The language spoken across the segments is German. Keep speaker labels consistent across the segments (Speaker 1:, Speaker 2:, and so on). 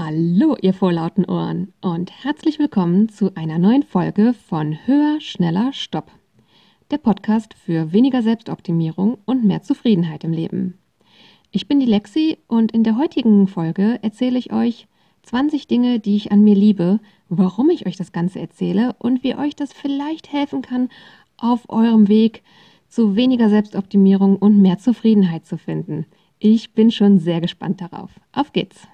Speaker 1: Hallo, ihr vorlauten Ohren und herzlich willkommen zu einer neuen Folge von Höher, Schneller, Stopp. Der Podcast für weniger Selbstoptimierung und mehr Zufriedenheit im Leben. Ich bin die Lexi und in der heutigen Folge erzähle ich euch 20 Dinge, die ich an mir liebe, warum ich euch das Ganze erzähle und wie euch das vielleicht helfen kann, auf eurem Weg zu weniger Selbstoptimierung und mehr Zufriedenheit zu finden. Ich bin schon sehr gespannt darauf. Auf geht's!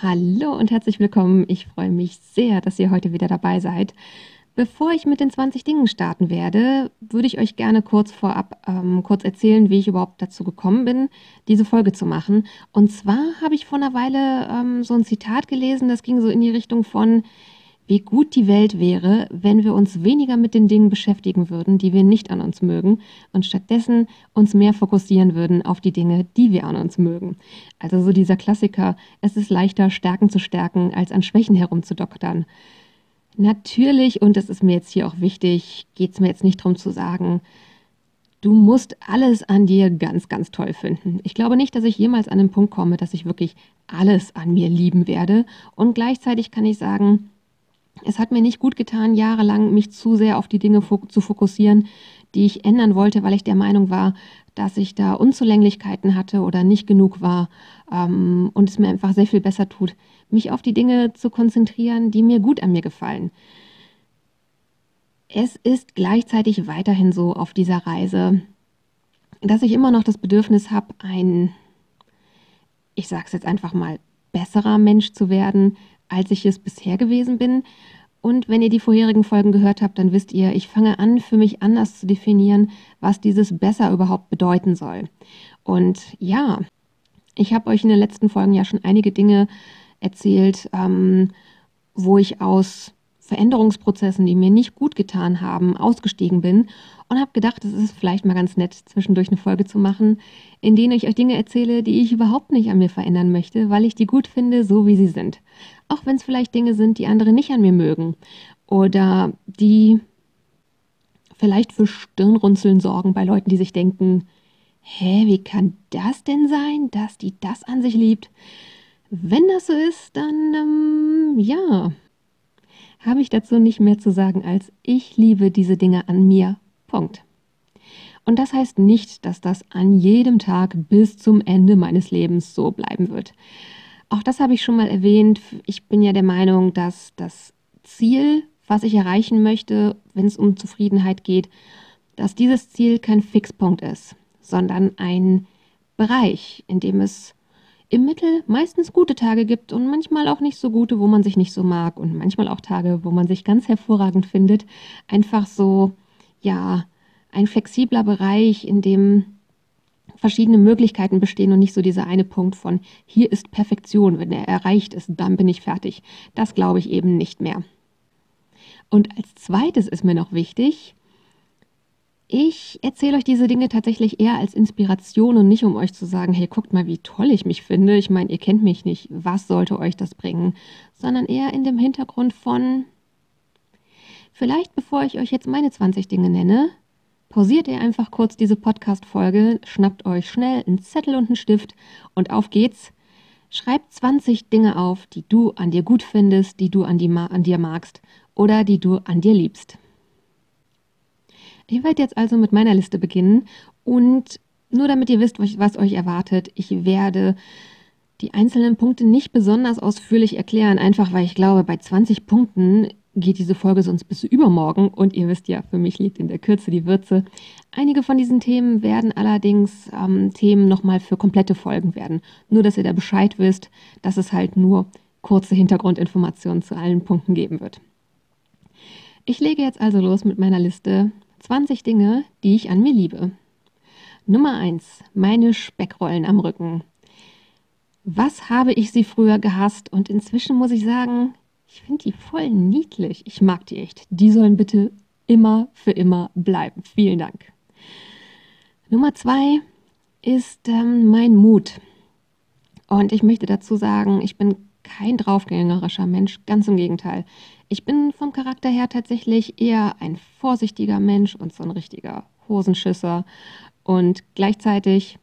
Speaker 1: Hallo und herzlich willkommen. Ich freue mich sehr, dass ihr heute wieder dabei seid. Bevor ich mit den 20 Dingen starten werde, würde ich euch gerne kurz vorab ähm, kurz erzählen, wie ich überhaupt dazu gekommen bin, diese Folge zu machen. Und zwar habe ich vor einer Weile ähm, so ein Zitat gelesen, das ging so in die Richtung von, wie gut die Welt wäre, wenn wir uns weniger mit den Dingen beschäftigen würden, die wir nicht an uns mögen, und stattdessen uns mehr fokussieren würden auf die Dinge, die wir an uns mögen. Also so dieser Klassiker, es ist leichter, Stärken zu stärken, als an Schwächen herumzudoktern. Natürlich, und das ist mir jetzt hier auch wichtig, geht es mir jetzt nicht darum zu sagen, du musst alles an dir ganz, ganz toll finden. Ich glaube nicht, dass ich jemals an den Punkt komme, dass ich wirklich alles an mir lieben werde. Und gleichzeitig kann ich sagen, es hat mir nicht gut getan, jahrelang mich zu sehr auf die Dinge zu fokussieren, die ich ändern wollte, weil ich der Meinung war, dass ich da Unzulänglichkeiten hatte oder nicht genug war ähm, und es mir einfach sehr viel besser tut, mich auf die Dinge zu konzentrieren, die mir gut an mir gefallen. Es ist gleichzeitig weiterhin so auf dieser Reise, dass ich immer noch das Bedürfnis habe, ein, ich sage es jetzt einfach mal, besserer Mensch zu werden, als ich es bisher gewesen bin. Und wenn ihr die vorherigen Folgen gehört habt, dann wisst ihr, ich fange an, für mich anders zu definieren, was dieses besser überhaupt bedeuten soll. Und ja, ich habe euch in den letzten Folgen ja schon einige Dinge erzählt, ähm, wo ich aus Veränderungsprozessen, die mir nicht gut getan haben, ausgestiegen bin und habe gedacht, es ist vielleicht mal ganz nett, zwischendurch eine Folge zu machen, in denen ich euch Dinge erzähle, die ich überhaupt nicht an mir verändern möchte, weil ich die gut finde, so wie sie sind. Auch wenn es vielleicht Dinge sind, die andere nicht an mir mögen oder die vielleicht für Stirnrunzeln sorgen bei Leuten, die sich denken, hä, wie kann das denn sein, dass die das an sich liebt? Wenn das so ist, dann ähm, ja, habe ich dazu nicht mehr zu sagen als ich liebe diese Dinge an mir. Punkt. Und das heißt nicht, dass das an jedem Tag bis zum Ende meines Lebens so bleiben wird. Auch das habe ich schon mal erwähnt. Ich bin ja der Meinung, dass das Ziel, was ich erreichen möchte, wenn es um Zufriedenheit geht, dass dieses Ziel kein Fixpunkt ist, sondern ein Bereich, in dem es im Mittel meistens gute Tage gibt und manchmal auch nicht so gute, wo man sich nicht so mag und manchmal auch Tage, wo man sich ganz hervorragend findet. Einfach so, ja, ein flexibler Bereich, in dem verschiedene Möglichkeiten bestehen und nicht so dieser eine Punkt von hier ist Perfektion, wenn er erreicht ist, dann bin ich fertig. Das glaube ich eben nicht mehr. Und als zweites ist mir noch wichtig, ich erzähle euch diese Dinge tatsächlich eher als Inspiration und nicht um euch zu sagen, hey, guckt mal, wie toll ich mich finde. Ich meine, ihr kennt mich nicht. Was sollte euch das bringen? Sondern eher in dem Hintergrund von, vielleicht bevor ich euch jetzt meine 20 Dinge nenne, pausiert ihr einfach kurz diese Podcast-Folge, schnappt euch schnell einen Zettel und einen Stift und auf geht's. Schreibt 20 Dinge auf, die du an dir gut findest, die du an, die, an dir magst oder die du an dir liebst. Ich werde jetzt also mit meiner Liste beginnen und nur damit ihr wisst, was euch erwartet, ich werde die einzelnen Punkte nicht besonders ausführlich erklären, einfach weil ich glaube, bei 20 Punkten geht diese Folge sonst bis übermorgen und ihr wisst ja, für mich liegt in der Kürze die Würze. Einige von diesen Themen werden allerdings ähm, Themen nochmal für komplette Folgen werden. Nur, dass ihr da Bescheid wisst, dass es halt nur kurze Hintergrundinformationen zu allen Punkten geben wird. Ich lege jetzt also los mit meiner Liste 20 Dinge, die ich an mir liebe. Nummer 1. Meine Speckrollen am Rücken. Was habe ich sie früher gehasst und inzwischen muss ich sagen, ich finde die voll niedlich. Ich mag die echt. Die sollen bitte immer für immer bleiben. Vielen Dank. Nummer 2 ist ähm, mein Mut. Und ich möchte dazu sagen, ich bin kein draufgängerischer Mensch, ganz im Gegenteil. Ich bin vom Charakter her tatsächlich eher ein vorsichtiger Mensch und so ein richtiger Hosenschisser. Und gleichzeitig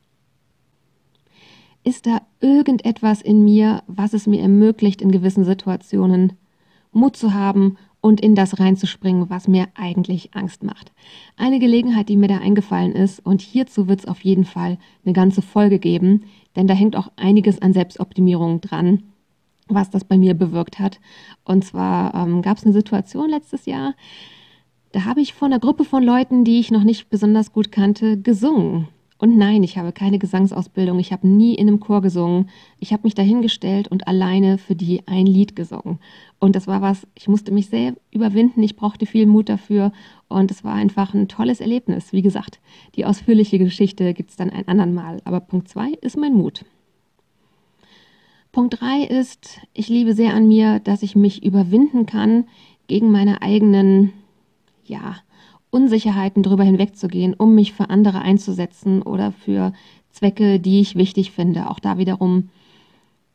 Speaker 1: ist da irgendetwas in mir, was es mir ermöglicht, in gewissen Situationen Mut zu haben und in das reinzuspringen, was mir eigentlich Angst macht. Eine Gelegenheit, die mir da eingefallen ist, und hierzu wird es auf jeden Fall eine ganze Folge geben, denn da hängt auch einiges an Selbstoptimierung dran, was das bei mir bewirkt hat. Und zwar ähm, gab es eine Situation letztes Jahr, da habe ich vor einer Gruppe von Leuten, die ich noch nicht besonders gut kannte, gesungen. Und nein, ich habe keine Gesangsausbildung, ich habe nie in einem Chor gesungen. Ich habe mich dahingestellt und alleine für die ein Lied gesungen. Und das war was, ich musste mich sehr überwinden, ich brauchte viel Mut dafür und es war einfach ein tolles Erlebnis. Wie gesagt, die ausführliche Geschichte gibt es dann ein andern Mal. Aber Punkt zwei ist mein Mut. Punkt drei ist, ich liebe sehr an mir, dass ich mich überwinden kann gegen meine eigenen, ja, Unsicherheiten drüber hinwegzugehen, um mich für andere einzusetzen oder für Zwecke, die ich wichtig finde. Auch da wiederum,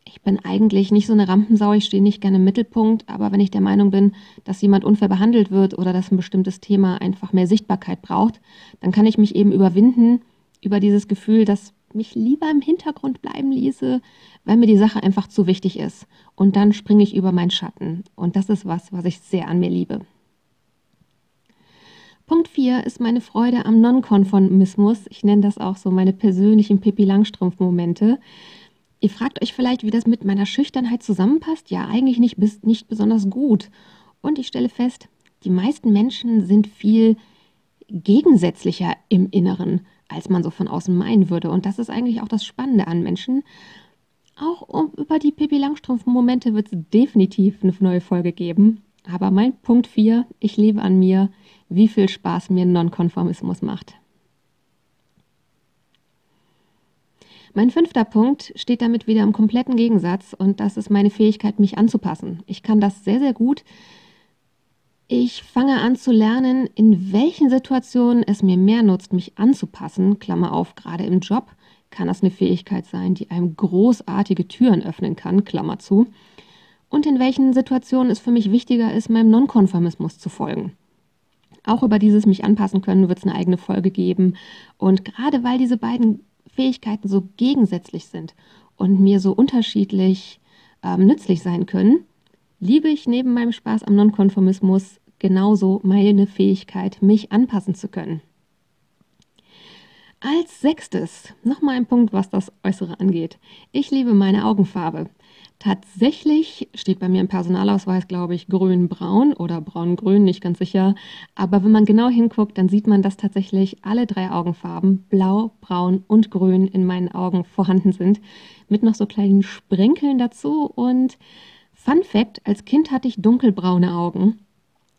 Speaker 1: ich bin eigentlich nicht so eine Rampensau, ich stehe nicht gerne im Mittelpunkt, aber wenn ich der Meinung bin, dass jemand unfair behandelt wird oder dass ein bestimmtes Thema einfach mehr Sichtbarkeit braucht, dann kann ich mich eben überwinden über dieses Gefühl, dass mich lieber im Hintergrund bleiben ließe, weil mir die Sache einfach zu wichtig ist. Und dann springe ich über meinen Schatten. Und das ist was, was ich sehr an mir liebe. Punkt 4 ist meine Freude am Nonkonformismus. Ich nenne das auch so meine persönlichen Pippi Langstrumpf-Momente. Ihr fragt euch vielleicht, wie das mit meiner Schüchternheit zusammenpasst. Ja, eigentlich nicht, nicht besonders gut. Und ich stelle fest, die meisten Menschen sind viel gegensätzlicher im Inneren, als man so von außen meinen würde. Und das ist eigentlich auch das Spannende an Menschen. Auch um, über die Pippi Langstrumpf-Momente wird es definitiv eine neue Folge geben. Aber mein Punkt 4, ich lebe an mir, wie viel Spaß mir Nonkonformismus macht. Mein fünfter Punkt steht damit wieder im kompletten Gegensatz und das ist meine Fähigkeit, mich anzupassen. Ich kann das sehr, sehr gut. Ich fange an zu lernen, in welchen Situationen es mir mehr nutzt, mich anzupassen. Klammer auf, gerade im Job kann das eine Fähigkeit sein, die einem großartige Türen öffnen kann. Klammer zu. Und in welchen Situationen es für mich wichtiger ist, meinem Nonkonformismus zu folgen. Auch über dieses mich anpassen können wird es eine eigene Folge geben. Und gerade weil diese beiden Fähigkeiten so gegensätzlich sind und mir so unterschiedlich ähm, nützlich sein können, liebe ich neben meinem Spaß am Nonkonformismus genauso meine Fähigkeit, mich anpassen zu können. Als sechstes, nochmal ein Punkt, was das Äußere angeht. Ich liebe meine Augenfarbe. Tatsächlich steht bei mir im Personalausweis, glaube ich, grün-braun oder braun-grün, nicht ganz sicher. Aber wenn man genau hinguckt, dann sieht man, dass tatsächlich alle drei Augenfarben, blau, braun und grün, in meinen Augen vorhanden sind. Mit noch so kleinen Sprenkeln dazu. Und Fun Fact: Als Kind hatte ich dunkelbraune Augen.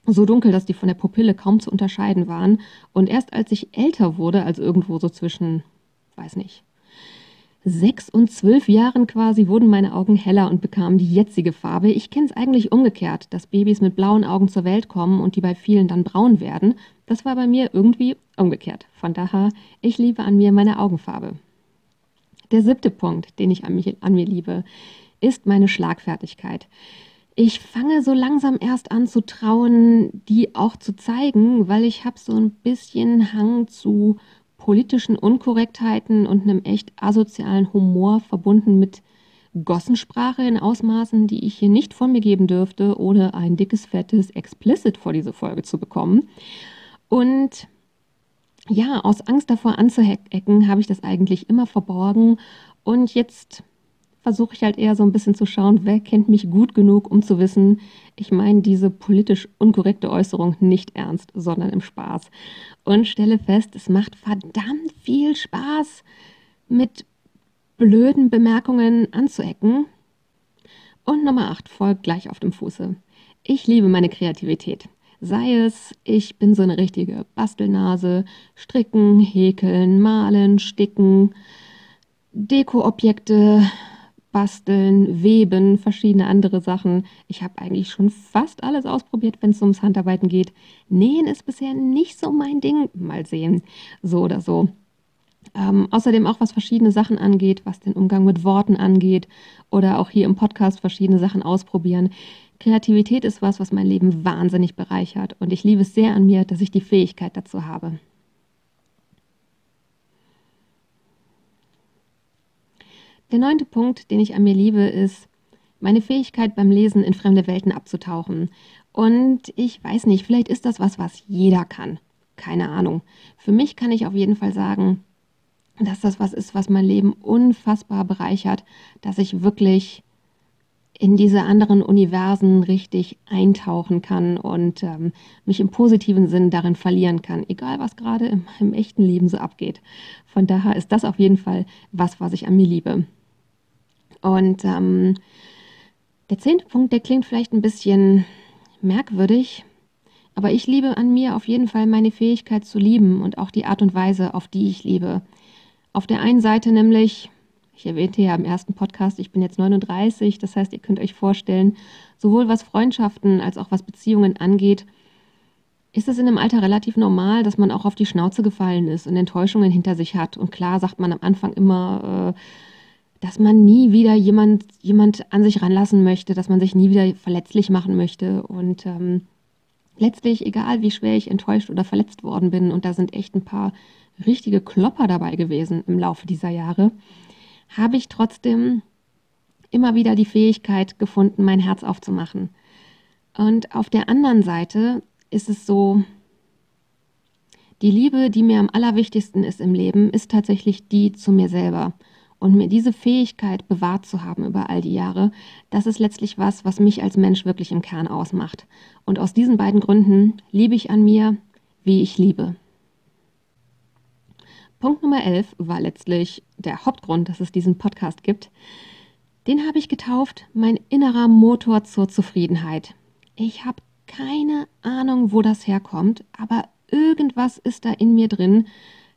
Speaker 1: So dunkel, dass die von der Pupille kaum zu unterscheiden waren. Und erst als ich älter wurde, also irgendwo so zwischen, weiß nicht, sechs und zwölf Jahren quasi wurden meine Augen heller und bekamen die jetzige Farbe. Ich kenne es eigentlich umgekehrt, dass Babys mit blauen Augen zur Welt kommen und die bei vielen dann braun werden. Das war bei mir irgendwie umgekehrt. Von daher, ich liebe an mir meine Augenfarbe. Der siebte Punkt, den ich an, mich, an mir liebe, ist meine Schlagfertigkeit. Ich fange so langsam erst an zu trauen, die auch zu zeigen, weil ich habe so ein bisschen Hang zu politischen Unkorrektheiten und einem echt asozialen Humor verbunden mit Gossensprache in Ausmaßen, die ich hier nicht von mir geben dürfte, ohne ein dickes, fettes Explicit vor diese Folge zu bekommen. Und ja, aus Angst davor anzuecken, habe ich das eigentlich immer verborgen. Und jetzt versuche ich halt eher so ein bisschen zu schauen, wer kennt mich gut genug, um zu wissen, ich meine diese politisch unkorrekte Äußerung nicht ernst, sondern im Spaß. Und stelle fest, es macht verdammt viel Spaß, mit blöden Bemerkungen anzuecken. Und Nummer 8 folgt gleich auf dem Fuße. Ich liebe meine Kreativität. Sei es, ich bin so eine richtige Bastelnase, stricken, häkeln, malen, sticken, Dekoobjekte, basteln, weben, verschiedene andere Sachen. Ich habe eigentlich schon fast alles ausprobiert, wenn es ums Handarbeiten geht. Nähen ist bisher nicht so mein Ding. Mal sehen, so oder so. Ähm, außerdem auch was verschiedene Sachen angeht, was den Umgang mit Worten angeht oder auch hier im Podcast verschiedene Sachen ausprobieren. Kreativität ist was, was mein Leben wahnsinnig bereichert und ich liebe es sehr an mir, dass ich die Fähigkeit dazu habe. Der neunte Punkt, den ich an mir liebe, ist meine Fähigkeit beim Lesen in fremde Welten abzutauchen. Und ich weiß nicht, vielleicht ist das was, was jeder kann. Keine Ahnung. Für mich kann ich auf jeden Fall sagen, dass das was ist, was mein Leben unfassbar bereichert, dass ich wirklich in diese anderen Universen richtig eintauchen kann und ähm, mich im positiven Sinn darin verlieren kann, egal was gerade im, im echten Leben so abgeht. Von daher ist das auf jeden Fall was, was ich an mir liebe. Und ähm, der zehnte Punkt, der klingt vielleicht ein bisschen merkwürdig, aber ich liebe an mir auf jeden Fall meine Fähigkeit zu lieben und auch die Art und Weise, auf die ich liebe. Auf der einen Seite nämlich, ich erwähnte ja im ersten Podcast, ich bin jetzt 39, das heißt, ihr könnt euch vorstellen, sowohl was Freundschaften als auch was Beziehungen angeht, ist es in einem Alter relativ normal, dass man auch auf die Schnauze gefallen ist und Enttäuschungen hinter sich hat. Und klar sagt man am Anfang immer, äh, dass man nie wieder jemand, jemand an sich ranlassen möchte, dass man sich nie wieder verletzlich machen möchte. Und ähm, letztlich, egal wie schwer ich enttäuscht oder verletzt worden bin, und da sind echt ein paar richtige Klopper dabei gewesen im Laufe dieser Jahre, habe ich trotzdem immer wieder die Fähigkeit gefunden, mein Herz aufzumachen. Und auf der anderen Seite ist es so, die Liebe, die mir am allerwichtigsten ist im Leben, ist tatsächlich die zu mir selber. Und mir diese Fähigkeit bewahrt zu haben über all die Jahre, das ist letztlich was, was mich als Mensch wirklich im Kern ausmacht. Und aus diesen beiden Gründen liebe ich an mir, wie ich liebe. Punkt Nummer 11 war letztlich der Hauptgrund, dass es diesen Podcast gibt. Den habe ich getauft, mein innerer Motor zur Zufriedenheit. Ich habe keine Ahnung, wo das herkommt, aber irgendwas ist da in mir drin,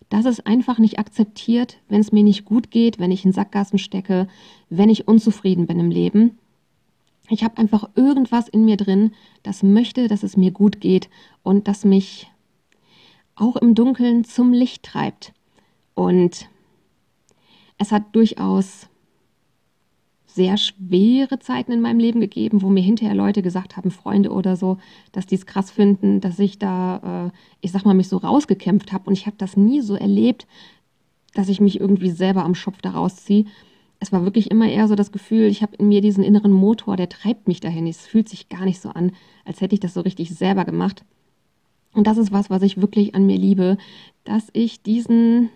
Speaker 1: das es einfach nicht akzeptiert, wenn es mir nicht gut geht, wenn ich in Sackgassen stecke, wenn ich unzufrieden bin im Leben. Ich habe einfach irgendwas in mir drin, das möchte, dass es mir gut geht und das mich auch im Dunkeln zum Licht treibt. Und es hat durchaus sehr schwere Zeiten in meinem Leben gegeben, wo mir hinterher Leute gesagt haben, Freunde oder so, dass die es krass finden, dass ich da, äh, ich sag mal, mich so rausgekämpft habe. Und ich habe das nie so erlebt, dass ich mich irgendwie selber am Schopf da rausziehe. Es war wirklich immer eher so das Gefühl, ich habe in mir diesen inneren Motor, der treibt mich dahin. Es fühlt sich gar nicht so an, als hätte ich das so richtig selber gemacht. Und das ist was, was ich wirklich an mir liebe, dass ich diesen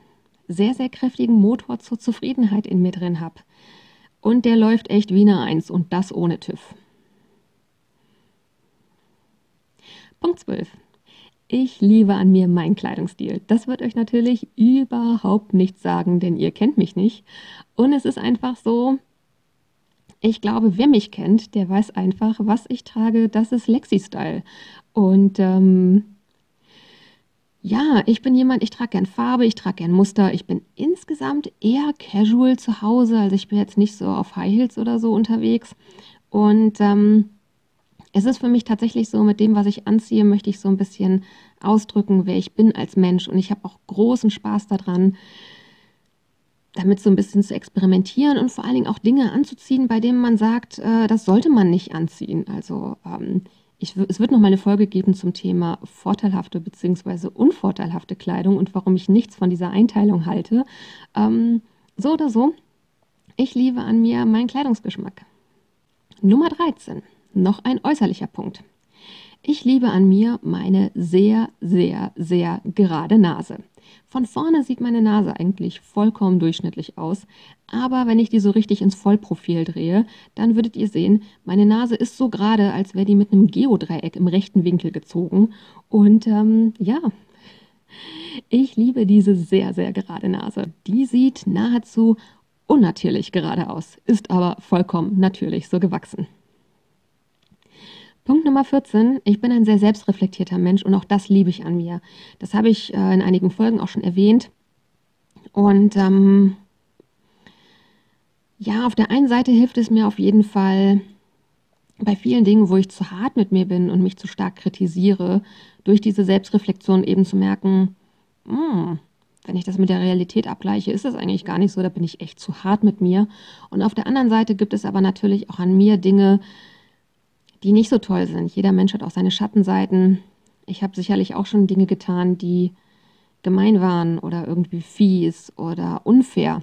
Speaker 1: sehr, sehr kräftigen Motor zur Zufriedenheit in mir drin habe. Und der läuft echt wie eine Eins und das ohne TÜV. Punkt 12. Ich liebe an mir meinen Kleidungsstil. Das wird euch natürlich überhaupt nichts sagen, denn ihr kennt mich nicht. Und es ist einfach so, ich glaube, wer mich kennt, der weiß einfach, was ich trage, das ist Lexi-Style. Und ähm, ja, ich bin jemand, ich trage gern Farbe, ich trage gern Muster. Ich bin insgesamt eher casual zu Hause. Also ich bin jetzt nicht so auf High Heels oder so unterwegs. Und ähm, es ist für mich tatsächlich so, mit dem, was ich anziehe, möchte ich so ein bisschen ausdrücken, wer ich bin als Mensch. Und ich habe auch großen Spaß daran, damit so ein bisschen zu experimentieren und vor allen Dingen auch Dinge anzuziehen, bei denen man sagt, äh, das sollte man nicht anziehen. Also ähm, ich, es wird noch mal eine Folge geben zum Thema vorteilhafte bzw. unvorteilhafte Kleidung und warum ich nichts von dieser Einteilung halte. Ähm, so oder so, ich liebe an mir meinen Kleidungsgeschmack. Nummer 13, noch ein äußerlicher Punkt. Ich liebe an mir meine sehr, sehr, sehr gerade Nase. Von vorne sieht meine Nase eigentlich vollkommen durchschnittlich aus, aber wenn ich die so richtig ins Vollprofil drehe, dann würdet ihr sehen, meine Nase ist so gerade, als wäre die mit einem Geodreieck im rechten Winkel gezogen. Und ähm, ja, ich liebe diese sehr, sehr gerade Nase. Die sieht nahezu unnatürlich gerade aus, ist aber vollkommen natürlich so gewachsen. Punkt Nummer 14. Ich bin ein sehr selbstreflektierter Mensch und auch das liebe ich an mir. Das habe ich äh, in einigen Folgen auch schon erwähnt. Und ähm, ja, auf der einen Seite hilft es mir auf jeden Fall bei vielen Dingen, wo ich zu hart mit mir bin und mich zu stark kritisiere, durch diese Selbstreflexion eben zu merken, hm, wenn ich das mit der Realität abgleiche, ist das eigentlich gar nicht so. Da bin ich echt zu hart mit mir. Und auf der anderen Seite gibt es aber natürlich auch an mir Dinge, die nicht so toll sind. Jeder Mensch hat auch seine Schattenseiten. Ich habe sicherlich auch schon Dinge getan, die gemein waren oder irgendwie fies oder unfair,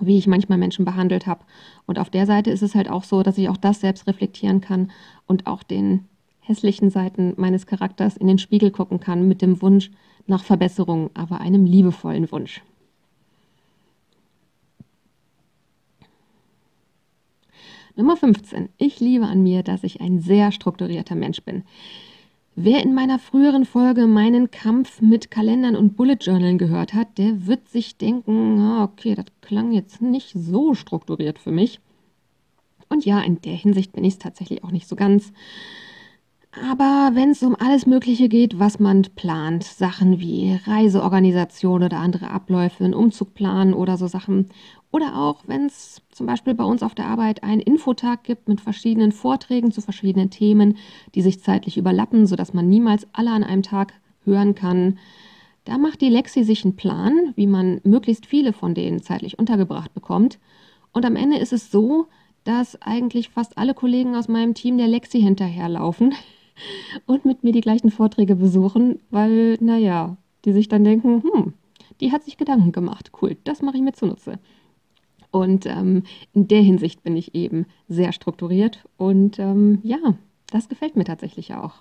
Speaker 1: wie ich manchmal Menschen behandelt habe. Und auf der Seite ist es halt auch so, dass ich auch das selbst reflektieren kann und auch den hässlichen Seiten meines Charakters in den Spiegel gucken kann mit dem Wunsch nach Verbesserung, aber einem liebevollen Wunsch. Nummer 15. Ich liebe an mir, dass ich ein sehr strukturierter Mensch bin. Wer in meiner früheren Folge meinen Kampf mit Kalendern und Bullet Journalen gehört hat, der wird sich denken, ah, okay, das klang jetzt nicht so strukturiert für mich. Und ja, in der Hinsicht bin ich es tatsächlich auch nicht so ganz. Aber wenn es um alles Mögliche geht, was man plant, Sachen wie Reiseorganisation oder andere Abläufe, einen Umzug planen oder so Sachen, oder auch wenn es zum Beispiel bei uns auf der Arbeit einen Infotag gibt mit verschiedenen Vorträgen zu verschiedenen Themen, die sich zeitlich überlappen, sodass man niemals alle an einem Tag hören kann, da macht die Lexi sich einen Plan, wie man möglichst viele von denen zeitlich untergebracht bekommt. Und am Ende ist es so, dass eigentlich fast alle Kollegen aus meinem Team der Lexi hinterherlaufen und mit mir die gleichen Vorträge besuchen, weil, naja, die sich dann denken, hm, die hat sich Gedanken gemacht. Cool, das mache ich mir zunutze. Und ähm, in der Hinsicht bin ich eben sehr strukturiert und ähm, ja, das gefällt mir tatsächlich auch.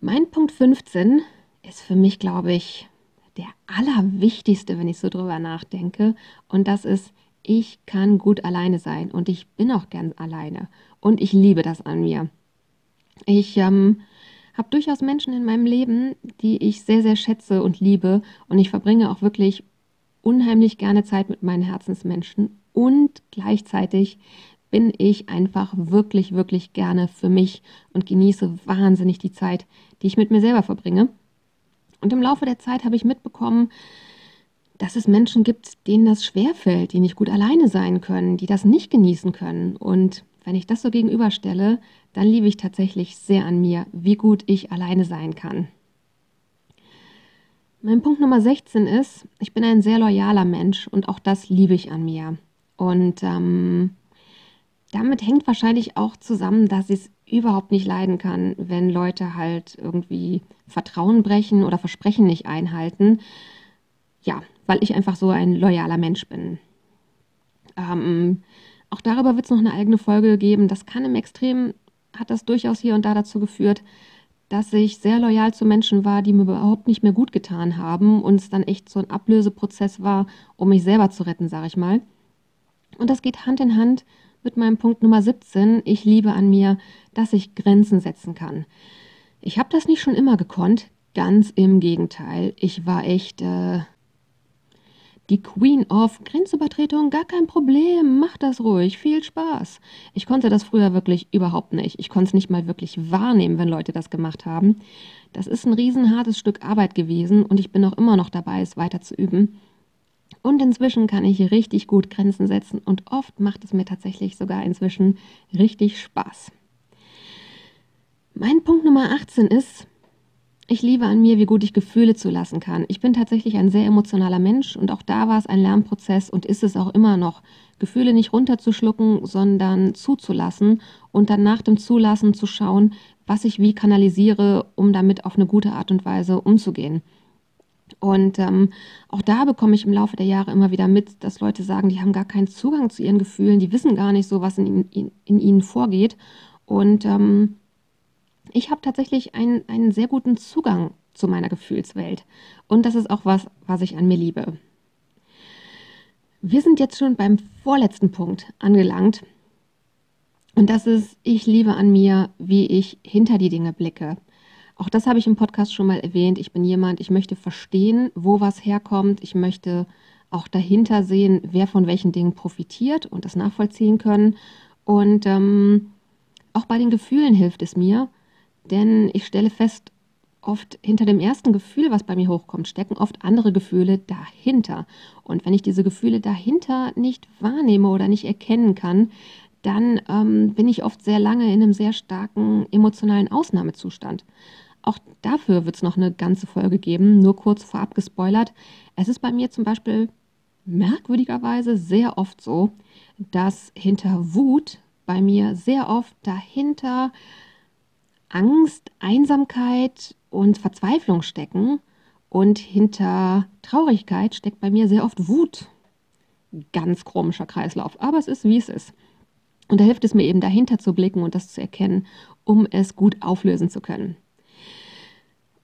Speaker 1: Mein Punkt 15 ist für mich, glaube ich, der allerwichtigste, wenn ich so drüber nachdenke. Und das ist, ich kann gut alleine sein und ich bin auch gern alleine. Und ich liebe das an mir. Ich ähm, habe durchaus Menschen in meinem Leben, die ich sehr, sehr schätze und liebe. Und ich verbringe auch wirklich unheimlich gerne Zeit mit meinen Herzensmenschen. Und gleichzeitig bin ich einfach wirklich, wirklich gerne für mich und genieße wahnsinnig die Zeit, die ich mit mir selber verbringe. Und im Laufe der Zeit habe ich mitbekommen, dass es Menschen gibt, denen das schwerfällt, die nicht gut alleine sein können, die das nicht genießen können. Und wenn ich das so gegenüberstelle, dann liebe ich tatsächlich sehr an mir, wie gut ich alleine sein kann. Mein Punkt Nummer 16 ist, ich bin ein sehr loyaler Mensch und auch das liebe ich an mir. Und ähm, damit hängt wahrscheinlich auch zusammen, dass ich es überhaupt nicht leiden kann, wenn Leute halt irgendwie Vertrauen brechen oder Versprechen nicht einhalten. Ja, weil ich einfach so ein loyaler Mensch bin. Ähm, auch darüber wird es noch eine eigene Folge geben. Das kann im Extrem, hat das durchaus hier und da dazu geführt, dass ich sehr loyal zu Menschen war, die mir überhaupt nicht mehr gut getan haben und es dann echt so ein Ablöseprozess war, um mich selber zu retten, sage ich mal. Und das geht Hand in Hand mit meinem Punkt Nummer 17. Ich liebe an mir, dass ich Grenzen setzen kann. Ich habe das nicht schon immer gekonnt, ganz im Gegenteil. Ich war echt äh, die Queen of Grenzübertretung, gar kein Problem, mach das ruhig, viel Spaß. Ich konnte das früher wirklich überhaupt nicht. Ich konnte es nicht mal wirklich wahrnehmen, wenn Leute das gemacht haben. Das ist ein riesenhartes Stück Arbeit gewesen und ich bin auch immer noch dabei, es weiter zu üben. Und inzwischen kann ich richtig gut Grenzen setzen und oft macht es mir tatsächlich sogar inzwischen richtig Spaß. Mein Punkt Nummer 18 ist, ich liebe an mir, wie gut ich Gefühle zulassen kann. Ich bin tatsächlich ein sehr emotionaler Mensch und auch da war es ein Lernprozess und ist es auch immer noch. Gefühle nicht runterzuschlucken, sondern zuzulassen und dann nach dem Zulassen zu schauen, was ich wie kanalisiere, um damit auf eine gute Art und Weise umzugehen. Und ähm, auch da bekomme ich im Laufe der Jahre immer wieder mit, dass Leute sagen, die haben gar keinen Zugang zu ihren Gefühlen, die wissen gar nicht so, was in, in, in ihnen vorgeht. Und ähm, ich habe tatsächlich einen, einen sehr guten Zugang zu meiner Gefühlswelt. Und das ist auch was, was ich an mir liebe. Wir sind jetzt schon beim vorletzten Punkt angelangt. Und das ist, ich liebe an mir, wie ich hinter die Dinge blicke. Auch das habe ich im Podcast schon mal erwähnt. Ich bin jemand, ich möchte verstehen, wo was herkommt. Ich möchte auch dahinter sehen, wer von welchen Dingen profitiert und das nachvollziehen können. Und ähm, auch bei den Gefühlen hilft es mir, denn ich stelle fest, oft hinter dem ersten Gefühl, was bei mir hochkommt, stecken oft andere Gefühle dahinter. Und wenn ich diese Gefühle dahinter nicht wahrnehme oder nicht erkennen kann, dann ähm, bin ich oft sehr lange in einem sehr starken emotionalen Ausnahmezustand. Auch dafür wird es noch eine ganze Folge geben, nur kurz vorab gespoilert. Es ist bei mir zum Beispiel merkwürdigerweise sehr oft so, dass hinter Wut bei mir sehr oft dahinter Angst, Einsamkeit und Verzweiflung stecken und hinter Traurigkeit steckt bei mir sehr oft Wut. Ganz komischer Kreislauf, aber es ist wie es ist. Und da hilft es mir eben dahinter zu blicken und das zu erkennen, um es gut auflösen zu können.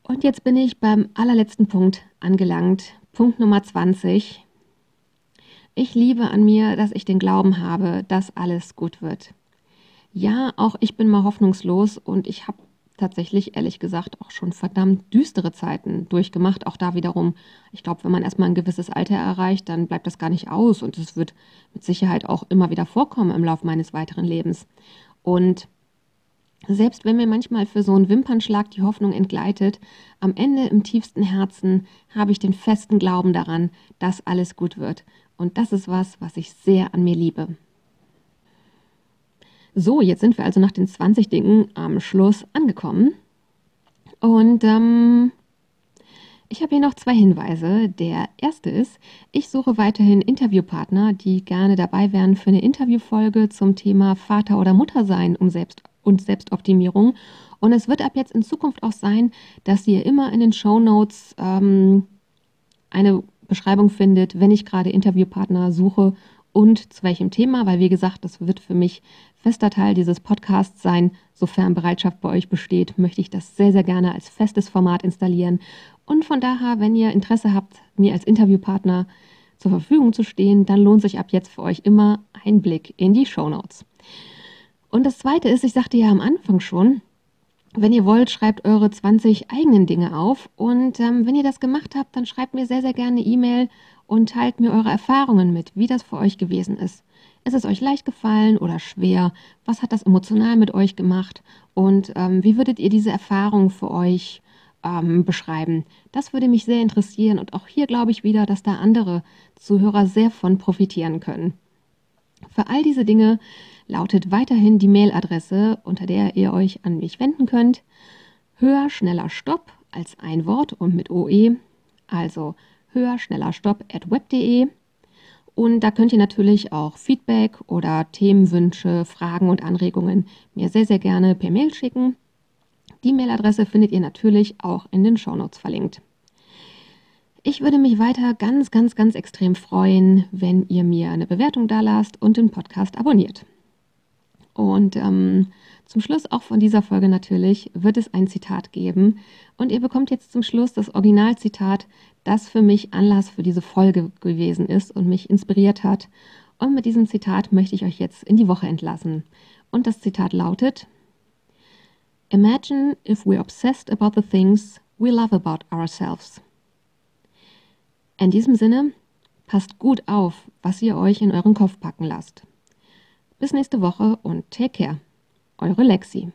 Speaker 1: Und jetzt bin ich beim allerletzten Punkt angelangt. Punkt Nummer 20. Ich liebe an mir, dass ich den Glauben habe, dass alles gut wird. Ja, auch ich bin mal hoffnungslos und ich habe tatsächlich, ehrlich gesagt, auch schon verdammt düstere Zeiten durchgemacht. Auch da wiederum, ich glaube, wenn man erstmal ein gewisses Alter erreicht, dann bleibt das gar nicht aus und es wird mit Sicherheit auch immer wieder vorkommen im Laufe meines weiteren Lebens. Und selbst wenn mir manchmal für so einen Wimpernschlag die Hoffnung entgleitet, am Ende im tiefsten Herzen habe ich den festen Glauben daran, dass alles gut wird. Und das ist was, was ich sehr an mir liebe. So, jetzt sind wir also nach den 20 Dingen am Schluss angekommen. Und ähm, ich habe hier noch zwei Hinweise. Der erste ist, ich suche weiterhin Interviewpartner, die gerne dabei wären für eine Interviewfolge zum Thema Vater oder Mutter sein um Selbst und Selbstoptimierung. Und es wird ab jetzt in Zukunft auch sein, dass ihr immer in den Show Notes ähm, eine Beschreibung findet, wenn ich gerade Interviewpartner suche und zu welchem Thema, weil wie gesagt, das wird für mich fester Teil dieses Podcasts sein. Sofern Bereitschaft bei euch besteht, möchte ich das sehr, sehr gerne als festes Format installieren. Und von daher, wenn ihr Interesse habt, mir als Interviewpartner zur Verfügung zu stehen, dann lohnt sich ab jetzt für euch immer ein Blick in die Show Notes. Und das Zweite ist, ich sagte ja am Anfang schon, wenn ihr wollt, schreibt eure 20 eigenen Dinge auf. Und ähm, wenn ihr das gemacht habt, dann schreibt mir sehr, sehr gerne eine E-Mail und teilt mir eure Erfahrungen mit, wie das für euch gewesen ist. Ist es euch leicht gefallen oder schwer? Was hat das emotional mit euch gemacht? Und ähm, wie würdet ihr diese Erfahrung für euch ähm, beschreiben? Das würde mich sehr interessieren. Und auch hier glaube ich wieder, dass da andere Zuhörer sehr von profitieren können. Für all diese Dinge lautet weiterhin die Mailadresse, unter der ihr euch an mich wenden könnt. Höher, schneller, stopp als ein Wort und mit OE. Also höher, schneller, stopp at web.de. Und da könnt ihr natürlich auch Feedback oder Themenwünsche, Fragen und Anregungen mir sehr, sehr gerne per Mail schicken. Die Mailadresse findet ihr natürlich auch in den Shownotes verlinkt. Ich würde mich weiter ganz, ganz, ganz extrem freuen, wenn ihr mir eine Bewertung da lasst und den Podcast abonniert. Und ähm, zum Schluss auch von dieser Folge natürlich wird es ein Zitat geben. Und ihr bekommt jetzt zum Schluss das Originalzitat, das für mich Anlass für diese Folge gewesen ist und mich inspiriert hat. Und mit diesem Zitat möchte ich euch jetzt in die Woche entlassen. Und das Zitat lautet, Imagine if we're obsessed about the things we love about ourselves. In diesem Sinne, passt gut auf, was ihr euch in euren Kopf packen lasst. Bis nächste Woche und take care. Eure Lexi.